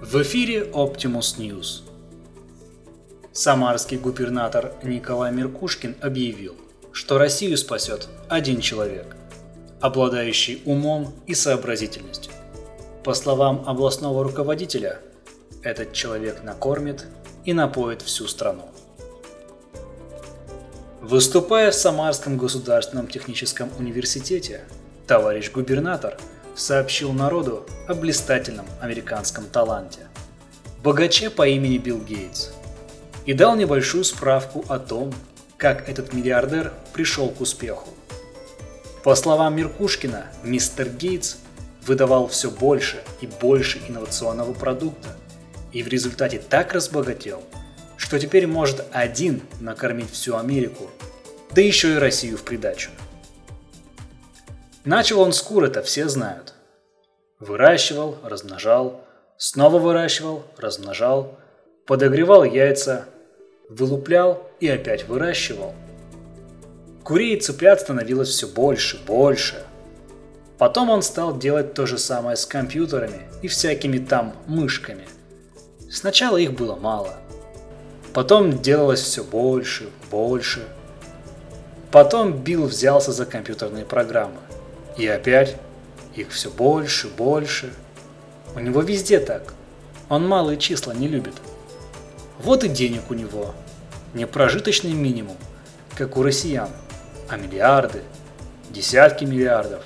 В эфире Optimus News. Самарский губернатор Николай Меркушкин объявил, что Россию спасет один человек, обладающий умом и сообразительностью. По словам областного руководителя, этот человек накормит и напоит всю страну. Выступая в Самарском государственном техническом университете, товарищ губернатор сообщил народу о блистательном американском таланте, богаче по имени Билл Гейтс, и дал небольшую справку о том, как этот миллиардер пришел к успеху. По словам Меркушкина, мистер Гейтс выдавал все больше и больше инновационного продукта, и в результате так разбогател – что теперь может один накормить всю Америку, да еще и Россию в придачу. Начал он с кур, это все знают. Выращивал, размножал, снова выращивал, размножал, подогревал яйца, вылуплял и опять выращивал. Курей и цыплят становилось все больше, больше. Потом он стал делать то же самое с компьютерами и всякими там мышками. Сначала их было мало – Потом делалось все больше, больше. Потом Билл взялся за компьютерные программы. И опять их все больше, больше. У него везде так. Он малые числа не любит. Вот и денег у него. Не прожиточный минимум, как у россиян, а миллиарды, десятки миллиардов.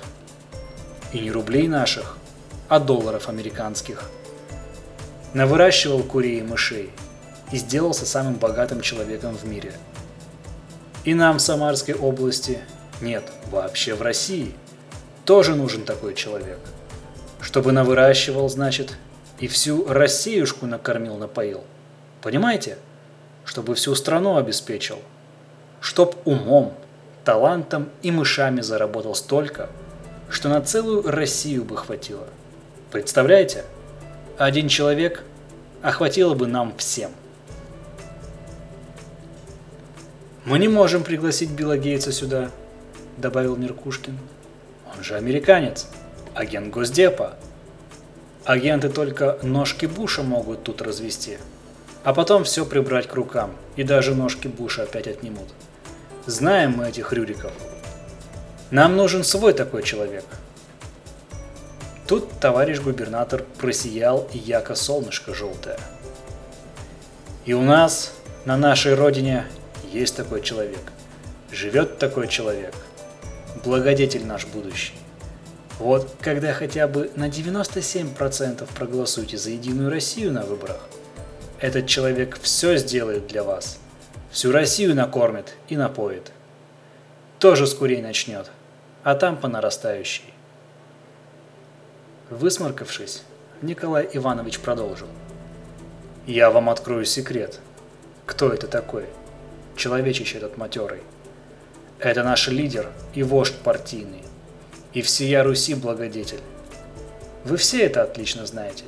И не рублей наших, а долларов американских. Навыращивал курей и мышей – и сделался самым богатым человеком в мире. И нам в Самарской области, нет, вообще в России, тоже нужен такой человек. Чтобы навыращивал, значит, и всю Россиюшку накормил-напоил. Понимаете? Чтобы всю страну обеспечил. Чтоб умом, талантом и мышами заработал столько, что на целую Россию бы хватило. Представляете? Один человек охватило бы нам всем. «Мы не можем пригласить Билла Гейтса сюда», – добавил Меркушкин. «Он же американец, агент Госдепа. Агенты только ножки Буша могут тут развести, а потом все прибрать к рукам, и даже ножки Буша опять отнимут. Знаем мы этих рюриков. Нам нужен свой такой человек». Тут товарищ губернатор просиял, яко солнышко желтое. И у нас, на нашей родине, есть такой человек. Живет такой человек. Благодетель наш будущий. Вот когда хотя бы на 97% проголосуете за Единую Россию на выборах, этот человек все сделает для вас. Всю Россию накормит и напоит. Тоже с курей начнет, а там по нарастающей. Высморкавшись, Николай Иванович продолжил. Я вам открою секрет. Кто это такой? человечище этот матерый. Это наш лидер и вождь партийный, и всея Руси благодетель. Вы все это отлично знаете.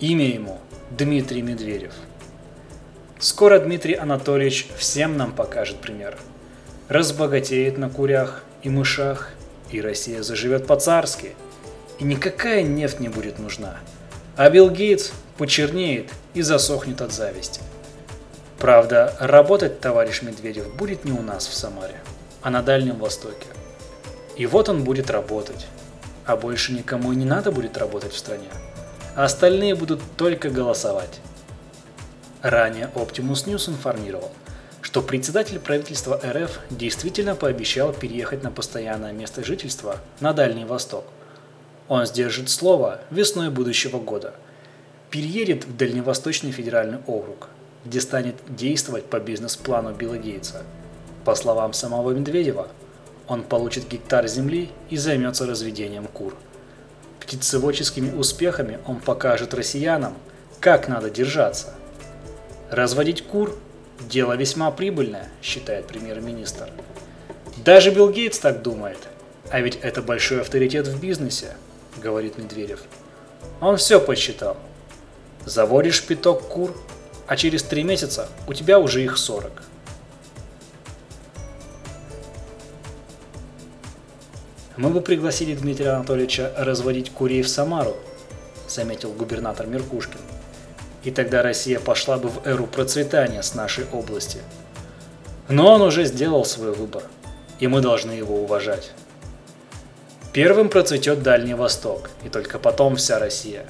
Имя ему Дмитрий Медведев. Скоро Дмитрий Анатольевич всем нам покажет пример. Разбогатеет на курях и мышах, и Россия заживет по-царски, и никакая нефть не будет нужна. А Билл Гейтс почернеет и засохнет от зависти. Правда, работать товарищ Медведев будет не у нас в Самаре, а на Дальнем Востоке. И вот он будет работать. А больше никому и не надо будет работать в стране. А остальные будут только голосовать. Ранее Optimus News информировал, что председатель правительства РФ действительно пообещал переехать на постоянное место жительства на Дальний Восток. Он сдержит слово весной будущего года. Переедет в Дальневосточный федеральный округ – где станет действовать по бизнес-плану Билла Гейтса. По словам самого Медведева, он получит гектар земли и займется разведением кур. Птицеводческими успехами он покажет россиянам, как надо держаться. Разводить кур – дело весьма прибыльное, считает премьер-министр. Даже Билл Гейтс так думает. А ведь это большой авторитет в бизнесе, говорит Медведев. Он все посчитал. Заводишь пяток кур – а через 3 месяца у тебя уже их 40. Мы бы пригласили Дмитрия Анатольевича разводить курей в Самару, заметил губернатор Меркушкин. и тогда Россия пошла бы в эру процветания с нашей области. Но он уже сделал свой выбор, и мы должны его уважать. Первым процветет Дальний Восток, и только потом вся Россия.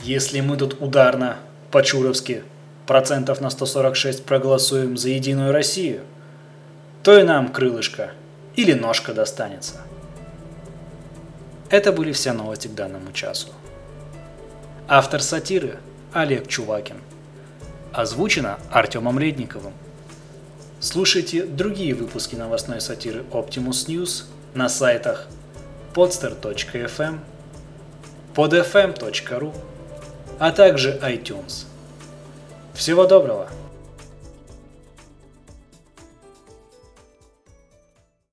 Если мы тут ударно, по-чуровски, процентов на 146 проголосуем за Единую Россию, то и нам крылышко или ножка достанется. Это были все новости к данному часу. Автор сатиры Олег Чувакин. Озвучено Артемом Редниковым. Слушайте другие выпуски новостной сатиры Optimus News на сайтах podster.fm, podfm.ru, а также iTunes. Всего доброго!